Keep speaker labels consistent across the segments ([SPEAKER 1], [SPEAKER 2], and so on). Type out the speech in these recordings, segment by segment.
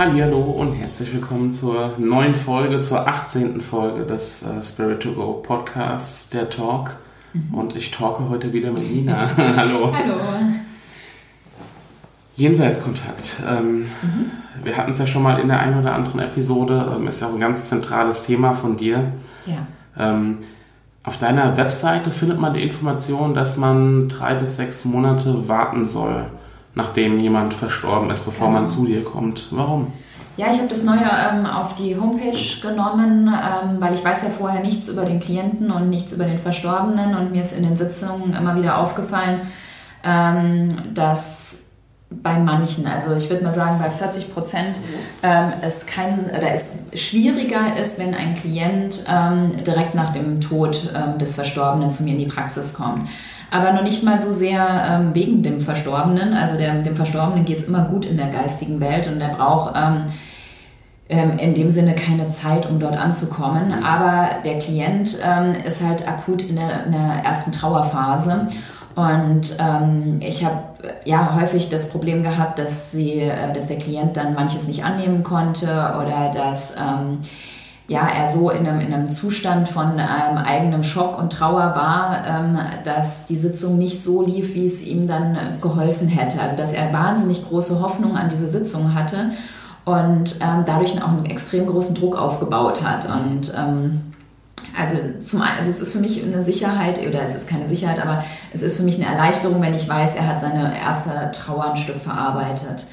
[SPEAKER 1] Hallo und herzlich willkommen zur neuen Folge, zur 18. Folge des äh, Spirit to Go Podcasts, der Talk. Mhm. Und ich talke heute wieder mit Nina. Hallo.
[SPEAKER 2] Hallo.
[SPEAKER 1] Jenseitskontakt. Ähm, mhm. Wir hatten es ja schon mal in der einen oder anderen Episode, ähm, ist ja auch ein ganz zentrales Thema von dir.
[SPEAKER 2] Ja.
[SPEAKER 1] Ähm, auf deiner Webseite findet man die Information, dass man drei bis sechs Monate warten soll nachdem jemand verstorben ist, bevor man zu dir kommt. Warum?
[SPEAKER 2] Ja, ich habe das Neue ähm, auf die Homepage genommen, ähm, weil ich weiß ja vorher nichts über den Klienten und nichts über den Verstorbenen und mir ist in den Sitzungen immer wieder aufgefallen, ähm, dass bei manchen, also ich würde mal sagen, bei 40 Prozent ähm, es kein oder es schwieriger ist, wenn ein Klient ähm, direkt nach dem Tod ähm, des Verstorbenen zu mir in die Praxis kommt aber noch nicht mal so sehr ähm, wegen dem Verstorbenen. Also der, dem Verstorbenen geht es immer gut in der geistigen Welt und er braucht ähm, ähm, in dem Sinne keine Zeit, um dort anzukommen. Aber der Klient ähm, ist halt akut in der, in der ersten Trauerphase. Und ähm, ich habe ja häufig das Problem gehabt, dass, sie, äh, dass der Klient dann manches nicht annehmen konnte oder dass ähm, ja, er so in einem, in einem Zustand von ähm, eigenem Schock und Trauer war, ähm, dass die Sitzung nicht so lief, wie es ihm dann geholfen hätte. Also dass er wahnsinnig große Hoffnung an diese Sitzung hatte und ähm, dadurch auch einen extrem großen Druck aufgebaut hat. Und ähm, also, zum, also es ist für mich eine Sicherheit, oder es ist keine Sicherheit, aber es ist für mich eine Erleichterung, wenn ich weiß, er hat seine erste Trauer ein Stück verarbeitet.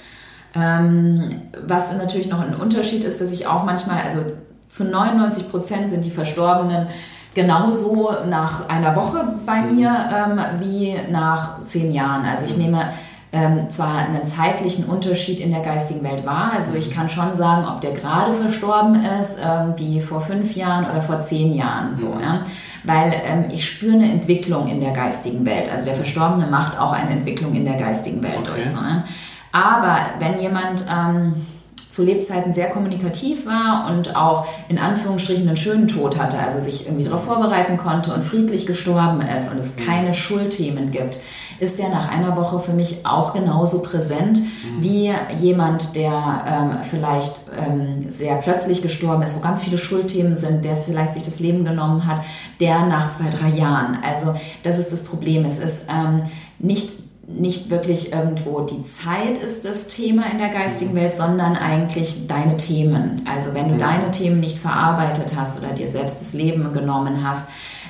[SPEAKER 2] Ähm, was natürlich noch ein Unterschied ist, dass ich auch manchmal, also zu 99 Prozent sind die Verstorbenen genauso nach einer Woche bei mhm. mir ähm, wie nach zehn Jahren. Also ich nehme ähm, zwar einen zeitlichen Unterschied in der geistigen Welt wahr, also ich kann schon sagen, ob der gerade verstorben ist, irgendwie vor fünf Jahren oder vor zehn Jahren, so, mhm. ja? weil ähm, ich spüre eine Entwicklung in der geistigen Welt. Also der Verstorbene macht auch eine Entwicklung in der geistigen Welt okay. durch. So, ja? Aber wenn jemand ähm, zu Lebzeiten sehr kommunikativ war und auch in Anführungsstrichen einen schönen Tod hatte, also sich irgendwie darauf vorbereiten konnte und friedlich gestorben ist und es mhm. keine Schuldthemen gibt, ist der nach einer Woche für mich auch genauso präsent mhm. wie jemand, der ähm, vielleicht ähm, sehr plötzlich gestorben ist, wo ganz viele Schuldthemen sind, der vielleicht sich das Leben genommen hat, der nach zwei, drei Jahren. Also das ist das Problem. Es ist ähm, nicht nicht wirklich irgendwo die Zeit ist das Thema in der geistigen Welt, sondern eigentlich deine Themen. Also wenn du mhm. deine Themen nicht verarbeitet hast oder dir selbst das Leben genommen hast,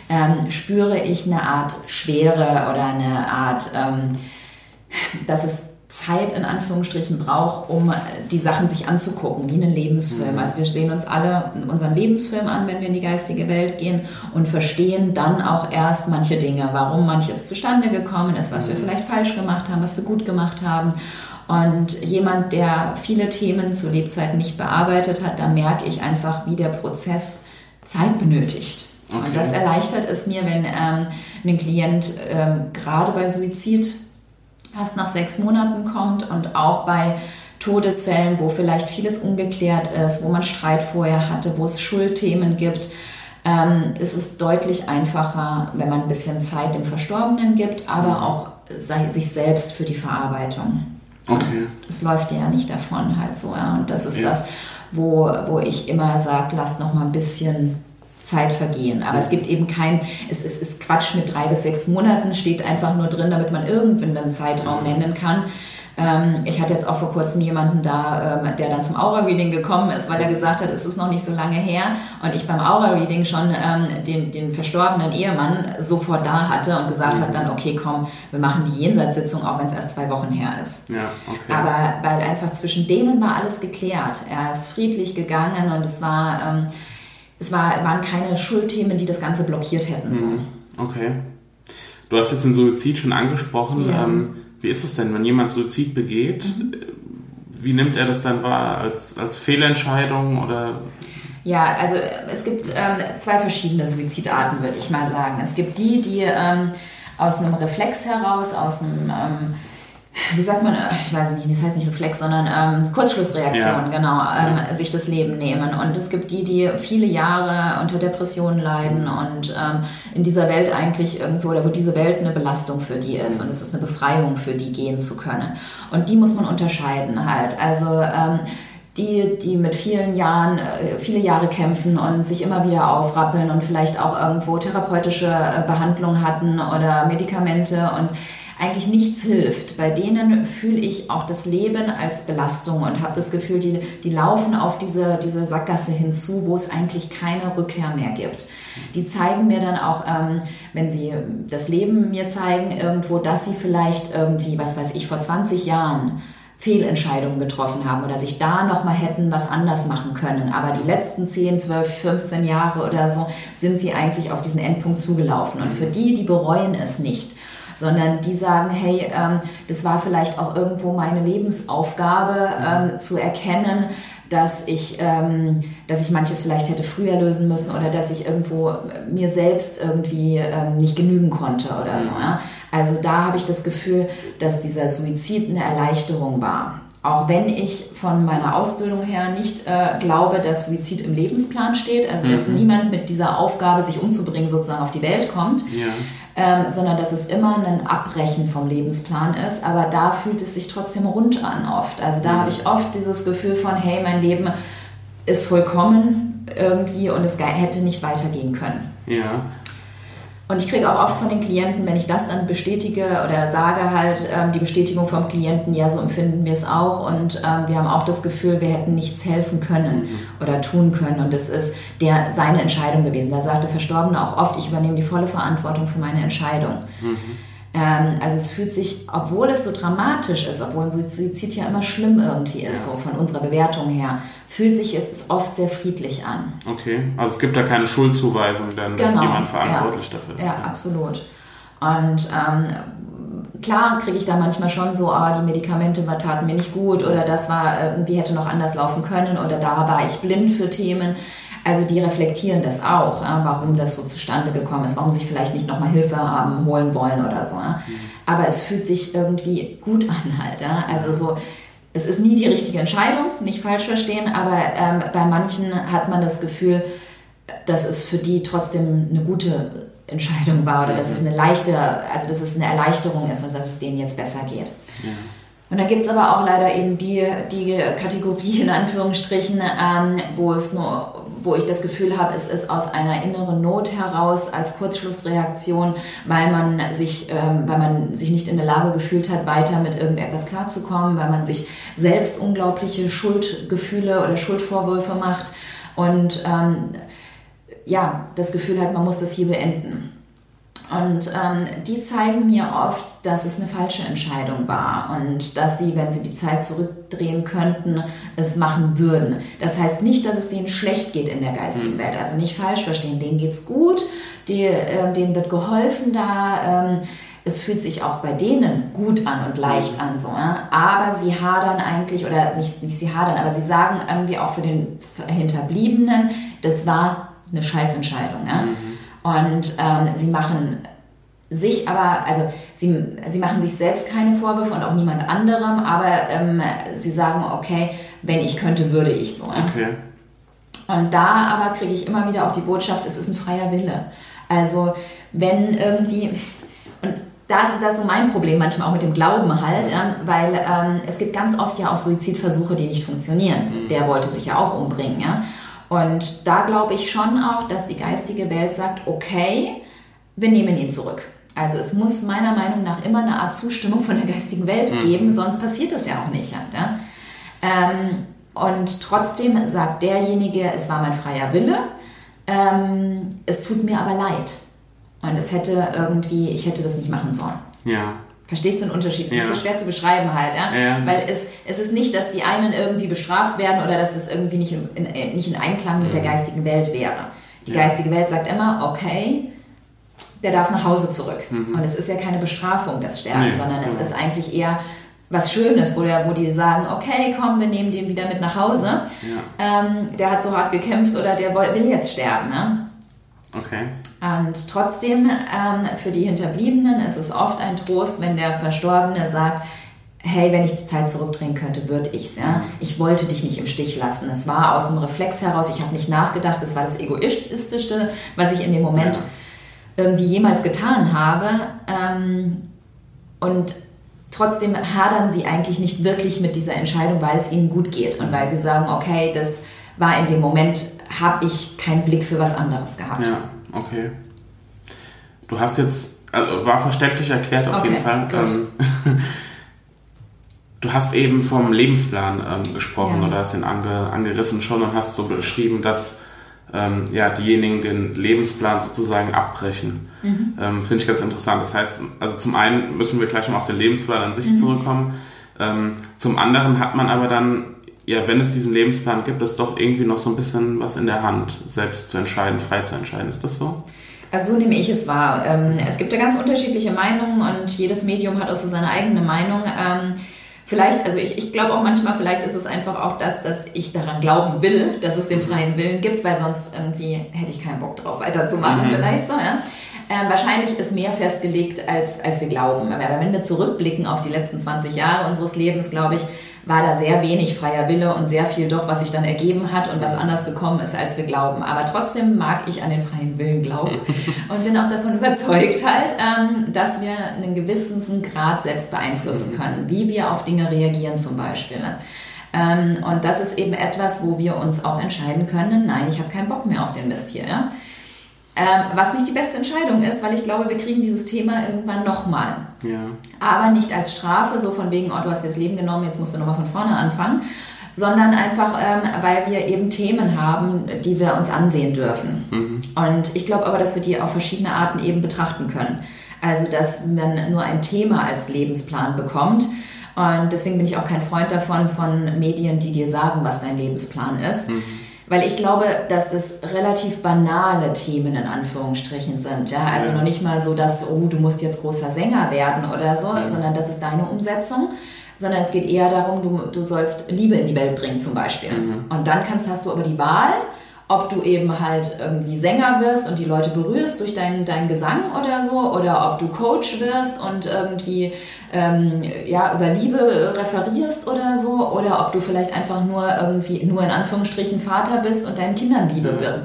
[SPEAKER 2] ähm, spüre ich eine Art Schwere oder eine Art, ähm, dass es Zeit in Anführungsstrichen braucht, um die Sachen sich anzugucken, wie einen Lebensfilm. Mhm. Also wir sehen uns alle unseren Lebensfilm an, wenn wir in die geistige Welt gehen und verstehen dann auch erst manche Dinge, warum manches zustande gekommen ist, was wir mhm. vielleicht falsch gemacht haben, was wir gut gemacht haben. Und jemand, der viele Themen zu Lebzeiten nicht bearbeitet hat, da merke ich einfach, wie der Prozess Zeit benötigt. Okay. Und das erleichtert es mir, wenn ähm, ein Klient ähm, gerade bei Suizid erst nach sechs Monaten kommt und auch bei Todesfällen, wo vielleicht vieles ungeklärt ist, wo man Streit vorher hatte, wo es Schuldthemen gibt, ähm, ist es deutlich einfacher, wenn man ein bisschen Zeit dem Verstorbenen gibt, aber auch sich selbst für die Verarbeitung.
[SPEAKER 1] Okay.
[SPEAKER 2] Es läuft ja nicht davon halt so. Ja. Und das ist ja. das, wo, wo ich immer sage, lasst noch mal ein bisschen Zeit vergehen. Aber es gibt eben kein, es, es ist Quatsch mit drei bis sechs Monaten, steht einfach nur drin, damit man irgendwann einen Zeitraum nennen kann. Ähm, ich hatte jetzt auch vor kurzem jemanden da, ähm, der dann zum Aura-Reading gekommen ist, weil er gesagt hat, es ist noch nicht so lange her und ich beim Aura-Reading schon ähm, den, den verstorbenen Ehemann sofort da hatte und gesagt mhm. habe dann, okay, komm, wir machen die Jenseitssitzung, auch wenn es erst zwei Wochen her ist.
[SPEAKER 1] Ja, okay.
[SPEAKER 2] Aber weil einfach zwischen denen war alles geklärt. Er ist friedlich gegangen und es war es war, waren keine Schuldthemen, die das Ganze blockiert hätten. So. Mhm.
[SPEAKER 1] Okay. Du hast jetzt den Suizid schon angesprochen. Ja. Ähm, wie ist es denn, wenn jemand Suizid begeht? Mhm. wie nimmt er das dann wahr? Als, als Fehlentscheidung oder?
[SPEAKER 2] Ja, also es gibt ähm, zwei verschiedene Suizidarten, würde ich mal sagen. Es gibt die, die ähm, aus einem Reflex heraus, aus einem ähm, wie sagt man, äh, ich weiß nicht, das heißt nicht Reflex, sondern ähm, Kurzschlussreaktion, ja. genau, ähm, ja. sich das Leben nehmen. Und es gibt die, die viele Jahre unter Depressionen leiden und ähm, in dieser Welt eigentlich irgendwo, oder wo diese Welt eine Belastung für die ist und es ist eine Befreiung für die gehen zu können. Und die muss man unterscheiden halt. Also ähm, die, die mit vielen Jahren, äh, viele Jahre kämpfen und sich immer wieder aufrappeln und vielleicht auch irgendwo therapeutische äh, Behandlung hatten oder Medikamente und eigentlich nichts hilft. Bei denen fühle ich auch das Leben als Belastung und habe das Gefühl, die, die laufen auf diese, diese Sackgasse hinzu, wo es eigentlich keine Rückkehr mehr gibt. Die zeigen mir dann auch, ähm, wenn sie das Leben mir zeigen, irgendwo, dass sie vielleicht irgendwie, was weiß ich, vor 20 Jahren Fehlentscheidungen getroffen haben oder sich da nochmal hätten was anders machen können. Aber die letzten 10, 12, 15 Jahre oder so sind sie eigentlich auf diesen Endpunkt zugelaufen. Und für die, die bereuen es nicht, sondern die sagen, hey, ähm, das war vielleicht auch irgendwo meine Lebensaufgabe ähm, zu erkennen, dass ich, ähm, dass ich manches vielleicht hätte früher lösen müssen oder dass ich irgendwo mir selbst irgendwie ähm, nicht genügen konnte oder so. Ja? Also da habe ich das Gefühl, dass dieser Suizid eine Erleichterung war. Auch wenn ich von meiner Ausbildung her nicht äh, glaube, dass Suizid im Lebensplan steht, also dass mhm. niemand mit dieser Aufgabe, sich umzubringen, sozusagen auf die Welt kommt, ja ähm, sondern dass es immer ein Abbrechen vom Lebensplan ist. Aber da fühlt es sich trotzdem rund an oft. Also da mhm. habe ich oft dieses Gefühl von, hey, mein Leben ist vollkommen irgendwie und es hätte nicht weitergehen können.
[SPEAKER 1] Ja.
[SPEAKER 2] Und ich kriege auch oft von den Klienten, wenn ich das dann bestätige oder sage halt ähm, die Bestätigung vom Klienten, ja, so empfinden wir es auch und ähm, wir haben auch das Gefühl, wir hätten nichts helfen können mhm. oder tun können und das ist der, seine Entscheidung gewesen. Da sagt der Verstorbene auch oft, ich übernehme die volle Verantwortung für meine Entscheidung. Mhm. Ähm, also es fühlt sich, obwohl es so dramatisch ist, obwohl ein Suizid ja immer schlimm irgendwie ist, so von unserer Bewertung her, fühlt sich es oft sehr friedlich an.
[SPEAKER 1] Okay, also es gibt da keine Schuldzuweisung, denn genau. dass jemand verantwortlich
[SPEAKER 2] ja.
[SPEAKER 1] dafür ist.
[SPEAKER 2] Ja, ja. absolut. Und ähm, klar kriege ich da manchmal schon so, ah, die Medikamente taten mir nicht gut oder das war irgendwie hätte noch anders laufen können oder da war ich blind für Themen. Also die reflektieren das auch, warum das so zustande gekommen ist, warum sie sich vielleicht nicht nochmal Hilfe haben holen wollen oder so. Mhm. Aber es fühlt sich irgendwie gut an halt. Also so, es ist nie die richtige Entscheidung, nicht falsch verstehen, aber ähm, bei manchen hat man das Gefühl, dass es für die trotzdem eine gute Entscheidung war oder dass es eine leichte, also dass es eine Erleichterung ist und dass es denen jetzt besser geht. Ja. Und dann gibt es aber auch leider eben die, die Kategorie in Anführungsstrichen, ähm, wo es nur wo ich das Gefühl habe, es ist aus einer inneren Not heraus als Kurzschlussreaktion, weil man sich, ähm, weil man sich nicht in der Lage gefühlt hat, weiter mit irgendetwas klarzukommen, weil man sich selbst unglaubliche Schuldgefühle oder Schuldvorwürfe macht und ähm, ja, das Gefühl hat, man muss das hier beenden. Und ähm, die zeigen mir oft, dass es eine falsche Entscheidung war und dass sie, wenn sie die Zeit zurückdrehen könnten, es machen würden. Das heißt nicht, dass es denen schlecht geht in der geistigen mhm. Welt. Also nicht falsch verstehen, denen geht's gut, die, äh, denen wird geholfen da. Ähm, es fühlt sich auch bei denen gut an und leicht an, so. Ne? Aber sie hadern eigentlich, oder nicht, nicht sie hadern, aber sie sagen irgendwie auch für den Hinterbliebenen, das war eine Scheißentscheidung. Ne? Mhm. Und ähm, sie machen sich aber, also sie, sie machen sich selbst keine Vorwürfe und auch niemand anderem, aber ähm, sie sagen, okay, wenn ich könnte, würde ich so. Okay. Und da aber kriege ich immer wieder auch die Botschaft, es ist ein freier Wille. Also wenn irgendwie, und da ist das so mein Problem manchmal auch mit dem Glauben halt, ja, weil ähm, es gibt ganz oft ja auch Suizidversuche, die nicht funktionieren. Mhm. Der wollte sich ja auch umbringen, ja. Und da glaube ich schon auch, dass die geistige Welt sagt, okay, wir nehmen ihn zurück. Also es muss meiner Meinung nach immer eine Art Zustimmung von der geistigen Welt mhm. geben, sonst passiert das ja auch nicht. Ja? Ähm, und trotzdem sagt derjenige, es war mein freier Wille, ähm, es tut mir aber leid. Und es hätte irgendwie, ich hätte das nicht machen sollen.
[SPEAKER 1] Ja.
[SPEAKER 2] Verstehst du den Unterschied? Es ja. ist so schwer zu beschreiben halt, ja? ja? Weil es, es ist nicht, dass die einen irgendwie bestraft werden oder dass es irgendwie nicht in, in nicht in Einklang mit der mhm. geistigen Welt wäre. Die geistige Welt sagt immer, okay, der darf nach Hause zurück. Mhm. Und es ist ja keine Bestrafung, das Sterben, nee, sondern es ist eigentlich eher was Schönes, wo, der, wo die sagen, okay, komm, wir nehmen den wieder mit nach Hause. Ja. Ähm, der hat so hart gekämpft oder der will jetzt sterben. Ne?
[SPEAKER 1] Okay.
[SPEAKER 2] Und trotzdem, ähm, für die Hinterbliebenen ist es oft ein Trost, wenn der Verstorbene sagt, hey, wenn ich die Zeit zurückdrehen könnte, würde ich es. Ja? Mhm. Ich wollte dich nicht im Stich lassen. Es war aus dem Reflex heraus, ich habe nicht nachgedacht, das war das Egoistischste, was ich in dem Moment irgendwie jemals getan habe. Ähm, und trotzdem hadern sie eigentlich nicht wirklich mit dieser Entscheidung, weil es ihnen gut geht und weil sie sagen, okay, das war in dem Moment, habe ich keinen Blick für was anderes gehabt.
[SPEAKER 1] Ja, okay. Du hast jetzt, also war verständlich erklärt auf okay, jeden Fall. Ähm, du hast eben vom Lebensplan ähm, gesprochen ja. oder hast ihn ange, angerissen schon und hast so beschrieben, dass ähm, ja, diejenigen den Lebensplan sozusagen abbrechen. Mhm. Ähm, Finde ich ganz interessant. Das heißt, also zum einen müssen wir gleich mal auf den Lebensplan an sich mhm. zurückkommen. Ähm, zum anderen hat man aber dann, ja, wenn es diesen Lebensplan gibt, ist doch irgendwie noch so ein bisschen was in der Hand, selbst zu entscheiden, frei zu entscheiden. Ist das so?
[SPEAKER 2] Also so nehme ich es wahr. Ähm, es gibt ja ganz unterschiedliche Meinungen und jedes Medium hat auch so seine eigene Meinung. Ähm, Vielleicht, also ich, ich glaube auch manchmal, vielleicht ist es einfach auch das, dass ich daran glauben will, dass es den freien Willen gibt, weil sonst irgendwie hätte ich keinen Bock drauf weiterzumachen, mhm. vielleicht so, ja. Äh, wahrscheinlich ist mehr festgelegt, als, als wir glauben. Aber wenn wir zurückblicken auf die letzten 20 Jahre unseres Lebens, glaube ich, war da sehr wenig freier Wille und sehr viel doch, was sich dann ergeben hat und was anders gekommen ist, als wir glauben. Aber trotzdem mag ich an den freien Willen glauben und bin auch davon überzeugt halt, ähm, dass wir einen gewissen Grad selbst beeinflussen können, wie wir auf Dinge reagieren zum Beispiel. Ne? Ähm, und das ist eben etwas, wo wir uns auch entscheiden können, nein, ich habe keinen Bock mehr auf den Mist hier. Ähm, was nicht die beste Entscheidung ist, weil ich glaube, wir kriegen dieses Thema irgendwann nochmal. Ja. Aber nicht als Strafe, so von wegen, oh, du hast dir das Leben genommen, jetzt musst du nochmal von vorne anfangen, sondern einfach, ähm, weil wir eben Themen haben, die wir uns ansehen dürfen. Mhm. Und ich glaube aber, dass wir die auf verschiedene Arten eben betrachten können. Also, dass man nur ein Thema als Lebensplan bekommt. Und deswegen bin ich auch kein Freund davon, von Medien, die dir sagen, was dein Lebensplan ist. Mhm weil ich glaube, dass das relativ banale Themen in Anführungsstrichen sind. Ja? Also ja. noch nicht mal so, dass, oh, du musst jetzt großer Sänger werden oder so, ja. sondern das ist deine Umsetzung. Sondern es geht eher darum, du, du sollst Liebe in die Welt bringen zum Beispiel. Mhm. Und dann kannst, hast du aber die Wahl, ob du eben halt irgendwie Sänger wirst und die Leute berührst durch deinen, deinen Gesang oder so, oder ob du Coach wirst und irgendwie ähm, ja, über Liebe referierst oder so, oder ob du vielleicht einfach nur irgendwie nur in Anführungsstrichen Vater bist und deinen Kindern Liebe ja.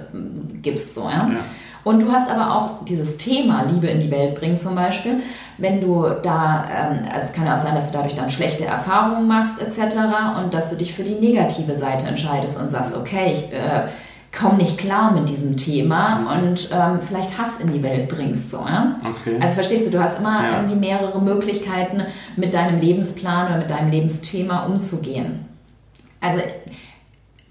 [SPEAKER 2] gibst. So, ja? ja. Und du hast aber auch dieses Thema Liebe in die Welt bringen zum Beispiel, wenn du da, ähm, also es kann ja auch sein, dass du dadurch dann schlechte Erfahrungen machst etc. und dass du dich für die negative Seite entscheidest und sagst, okay, ich äh, komme nicht klar mit diesem Thema und ähm, vielleicht Hass in die Welt bringst. So, ja? okay. Also verstehst du, du hast immer ja. irgendwie mehrere Möglichkeiten, mit deinem Lebensplan oder mit deinem Lebensthema umzugehen. Also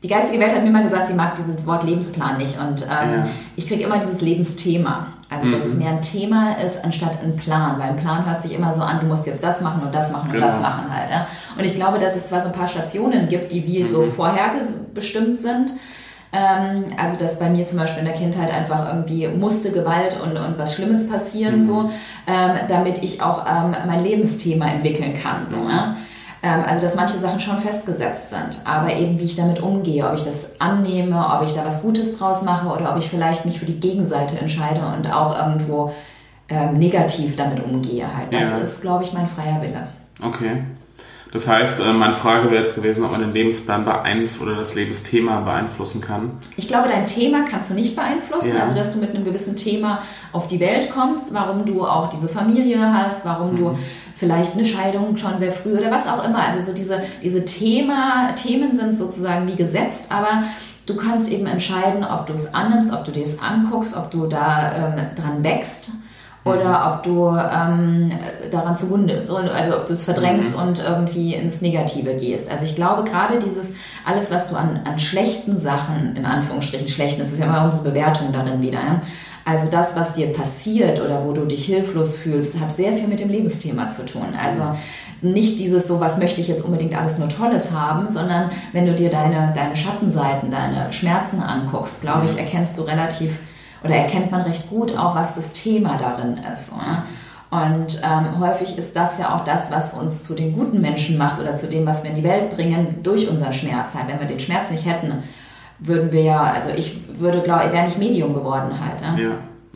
[SPEAKER 2] die geistige Welt hat mir immer gesagt, sie mag dieses Wort Lebensplan nicht und ähm, ja. ich kriege immer dieses Lebensthema. Also mhm. dass es mhm. mehr ein Thema ist anstatt ein Plan, weil ein Plan hört sich immer so an, du musst jetzt das machen und das machen und genau. das machen halt. Ja? Und ich glaube, dass es zwar so ein paar Stationen gibt, die wie mhm. so vorherbestimmt sind, ähm, also dass bei mir zum Beispiel in der Kindheit einfach irgendwie musste Gewalt und, und was Schlimmes passieren, mhm. so, ähm, damit ich auch ähm, mein Lebensthema entwickeln kann. So? Ähm, also dass manche Sachen schon festgesetzt sind, aber eben wie ich damit umgehe, ob ich das annehme, ob ich da was Gutes draus mache oder ob ich vielleicht mich für die Gegenseite entscheide und auch irgendwo ähm, negativ damit umgehe. Halt. Das ja. ist, glaube ich, mein freier Wille.
[SPEAKER 1] Okay. Das heißt, äh, meine Frage wäre jetzt gewesen, ob man den Lebensplan beeinflussen oder das Lebensthema beeinflussen kann.
[SPEAKER 2] Ich glaube, dein Thema kannst du nicht beeinflussen. Ja. Also, dass du mit einem gewissen Thema auf die Welt kommst, warum du auch diese Familie hast, warum mhm. du vielleicht eine Scheidung schon sehr früh oder was auch immer. Also, so diese, diese Thema, Themen sind sozusagen wie gesetzt, aber du kannst eben entscheiden, ob du es annimmst, ob du dir es anguckst, ob du da ähm, dran wächst oder mhm. ob du ähm, daran zugrunde, also ob du es verdrängst mhm. und irgendwie ins Negative gehst. Also ich glaube gerade dieses, alles was du an, an schlechten Sachen, in Anführungsstrichen schlechten, das ist ja immer unsere Bewertung darin wieder, ja? also das, was dir passiert oder wo du dich hilflos fühlst, hat sehr viel mit dem Lebensthema zu tun. Also nicht dieses so, was möchte ich jetzt unbedingt alles nur Tolles haben, sondern wenn du dir deine, deine Schattenseiten, deine Schmerzen anguckst, glaube ich, mhm. erkennst du relativ oder erkennt man recht gut auch, was das Thema darin ist. Oder? Und ähm, häufig ist das ja auch das, was uns zu den guten Menschen macht oder zu dem, was wir in die Welt bringen, durch unseren Schmerz. Wenn wir den Schmerz nicht hätten, würden wir ja, also ich würde, glaube ich, wäre nicht Medium geworden halt.
[SPEAKER 1] Ne?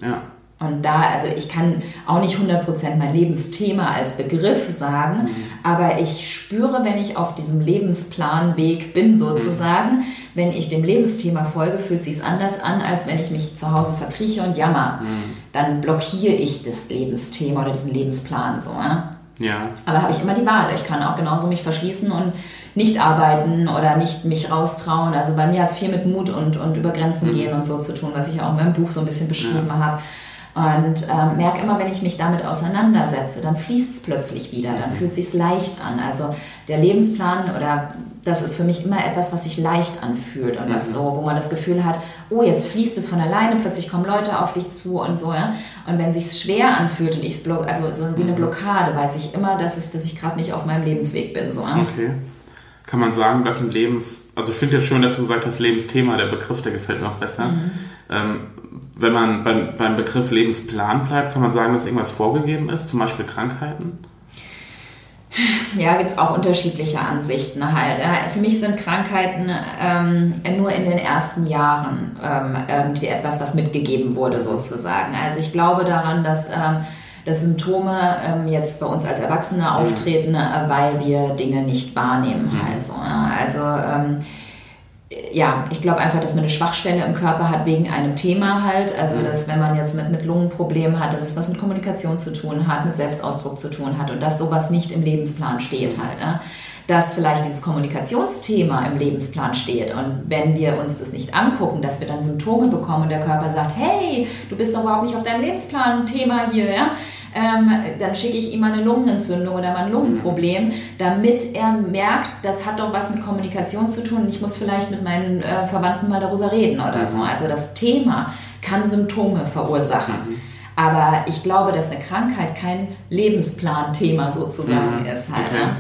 [SPEAKER 1] Ja, ja.
[SPEAKER 2] Und da, also ich kann auch nicht 100% mein Lebensthema als Begriff sagen, mhm. aber ich spüre, wenn ich auf diesem Lebensplanweg bin sozusagen, mhm. wenn ich dem Lebensthema folge, fühlt sich anders an, als wenn ich mich zu Hause verkrieche und jammer. Mhm. Dann blockiere ich das Lebensthema oder diesen Lebensplan so. Ja?
[SPEAKER 1] ja.
[SPEAKER 2] Aber habe ich immer die Wahl. Ich kann auch genauso mich verschließen und nicht arbeiten oder nicht mich raustrauen. Also bei mir hat es viel mit Mut und, und über Grenzen mhm. gehen und so zu tun, was ich auch in meinem Buch so ein bisschen beschrieben ja. habe. Und ähm, merke immer, wenn ich mich damit auseinandersetze, dann fließt es plötzlich wieder, dann fühlt es sich leicht an. Also der Lebensplan oder das ist für mich immer etwas, was sich leicht anfühlt und was mhm. so, wo man das Gefühl hat, oh, jetzt fließt es von alleine, plötzlich kommen Leute auf dich zu und so, ja. Und wenn sich schwer anfühlt und ich also so wie eine mhm. Blockade, weiß ich immer, dass ich, dass ich gerade nicht auf meinem Lebensweg bin, so. Ja?
[SPEAKER 1] Okay. Kann man sagen, dass ein Lebens, also ich finde jetzt schön, dass du gesagt hast, Lebensthema, der Begriff, der gefällt mir auch besser. Mhm. Ähm, wenn man beim, beim Begriff Lebensplan bleibt, kann man sagen, dass irgendwas vorgegeben ist, zum Beispiel Krankheiten?
[SPEAKER 2] Ja, gibt es auch unterschiedliche Ansichten halt. Für mich sind Krankheiten ähm, nur in den ersten Jahren ähm, irgendwie etwas, was mitgegeben wurde sozusagen. Also ich glaube daran, dass, ähm, dass Symptome ähm, jetzt bei uns als Erwachsene mhm. auftreten, äh, weil wir Dinge nicht wahrnehmen. Mhm. Halt so, Also ähm, ja, ich glaube einfach, dass man eine Schwachstelle im Körper hat wegen einem Thema halt. Also, mhm. dass wenn man jetzt mit, mit Lungenproblemen hat, dass es was mit Kommunikation zu tun hat, mit Selbstausdruck zu tun hat und dass sowas nicht im Lebensplan steht halt. Ja? Dass vielleicht dieses Kommunikationsthema im Lebensplan steht und wenn wir uns das nicht angucken, dass wir dann Symptome bekommen und der Körper sagt, hey, du bist doch überhaupt nicht auf deinem Lebensplan-Thema hier, ja? ähm, dann schicke ich ihm mal eine Lungenentzündung oder mal ein Lungenproblem, damit er merkt, das hat doch was mit Kommunikation zu tun. Ich muss vielleicht mit meinen äh, Verwandten mal darüber reden oder so. Mhm. Also das Thema kann Symptome verursachen. Mhm. Aber ich glaube, dass eine Krankheit kein Lebensplan-Thema sozusagen mhm. ist. Halt, okay. Ne?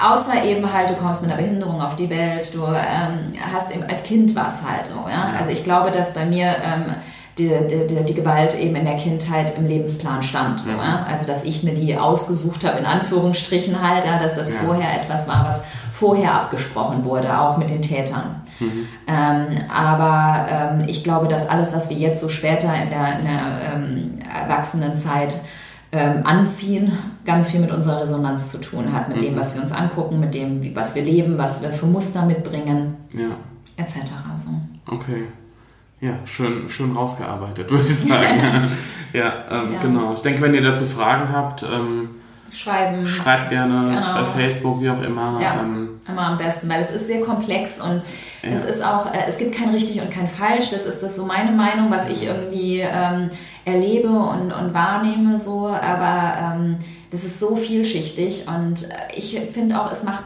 [SPEAKER 2] Außer eben halt, du kommst mit einer Behinderung auf die Welt, du ähm, hast eben als Kind was halt so. Ja? Also ich glaube, dass bei mir ähm, die, die, die Gewalt eben in der Kindheit im Lebensplan stand. So, ja. Also dass ich mir die ausgesucht habe, in Anführungsstrichen halt, ja, dass das ja. vorher etwas war, was vorher abgesprochen wurde, auch mit den Tätern. Mhm. Ähm, aber ähm, ich glaube, dass alles, was wir jetzt so später in der, in der ähm, Erwachsenenzeit ähm, anziehen, ganz viel mit unserer Resonanz zu tun hat, mit mhm. dem, was wir uns angucken, mit dem, was wir leben, was wir für Muster mitbringen,
[SPEAKER 1] ja.
[SPEAKER 2] etc. So.
[SPEAKER 1] Okay. Ja, schön, schön rausgearbeitet, würde ich sagen. ja, ähm, ja, genau. Ich denke, wenn ihr dazu Fragen habt, ähm,
[SPEAKER 2] schreiben.
[SPEAKER 1] Schreibt gerne genau. bei Facebook, wie auch immer.
[SPEAKER 2] Ja, ähm, immer am besten, weil es ist sehr komplex und ja. es ist auch, äh, es gibt kein richtig und kein falsch. Das ist das so meine Meinung, was ich irgendwie ähm, erlebe und, und wahrnehme so, aber ähm, das ist so vielschichtig und äh, ich finde auch, es macht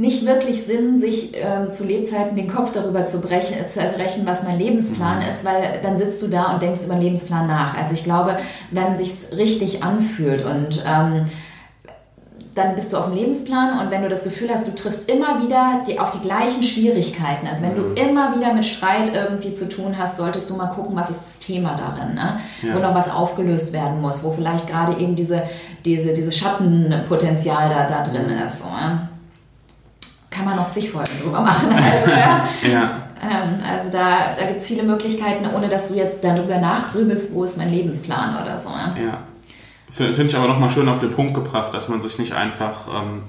[SPEAKER 2] nicht wirklich Sinn, sich ähm, zu Lebzeiten den Kopf darüber zu brechen, äh, zu brechen, was mein Lebensplan mhm. ist, weil dann sitzt du da und denkst über den Lebensplan nach. Also ich glaube, wenn sich's richtig anfühlt und ähm, dann bist du auf dem Lebensplan und wenn du das Gefühl hast, du triffst immer wieder die, auf die gleichen Schwierigkeiten, also wenn mhm. du immer wieder mit Streit irgendwie zu tun hast, solltest du mal gucken, was ist das Thema darin, ne? ja. wo noch was aufgelöst werden muss, wo vielleicht gerade eben diese, diese, dieses Schattenpotenzial da, da drin ist. So, ne? Kann man noch zig Folgen drüber machen. Also, ja.
[SPEAKER 1] ja.
[SPEAKER 2] Ähm, also da, da gibt es viele Möglichkeiten, ohne dass du jetzt darüber nachgrübelst, wo ist mein Lebensplan oder so.
[SPEAKER 1] Ja, ja. finde ich aber nochmal schön auf den Punkt gebracht, dass man sich nicht einfach ähm,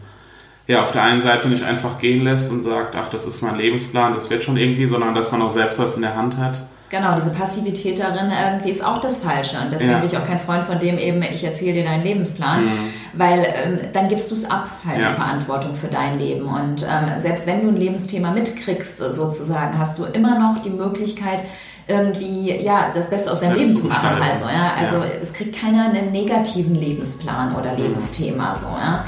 [SPEAKER 1] ja, auf der einen Seite nicht einfach gehen lässt und sagt, ach, das ist mein Lebensplan, das wird schon irgendwie, sondern dass man auch selbst was in der Hand hat.
[SPEAKER 2] Genau, diese Passivität darin irgendwie ist auch das Falsche. Und deswegen ja. bin ich auch kein Freund von dem eben, ich erzähle dir deinen Lebensplan, mhm. Weil ähm, dann gibst du es ab, halt ja. die Verantwortung für dein Leben. Und ähm, selbst wenn du ein Lebensthema mitkriegst, sozusagen, hast du immer noch die Möglichkeit, irgendwie ja das Beste aus deinem Leben zu machen. Also, ja, also ja. es kriegt keiner einen negativen Lebensplan oder mhm. Lebensthema. So, ja.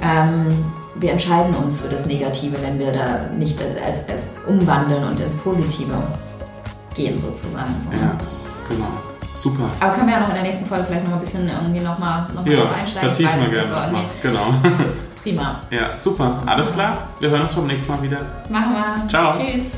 [SPEAKER 2] Ähm, wir entscheiden uns für das Negative, wenn wir da nicht als, als umwandeln und ins Positive gehen sozusagen. So.
[SPEAKER 1] Ja, genau. Super.
[SPEAKER 2] Aber können wir ja noch in der nächsten Folge vielleicht noch ein bisschen irgendwie nochmal noch
[SPEAKER 1] ja, drauf einsteigen. Vertiefen wir gerne nochmal. Genau.
[SPEAKER 2] Das ist prima.
[SPEAKER 1] Ja, super. Alles klar. Wir hören uns beim nächsten Mal wieder.
[SPEAKER 2] Machen wir.
[SPEAKER 1] Ciao.
[SPEAKER 2] Tschüss.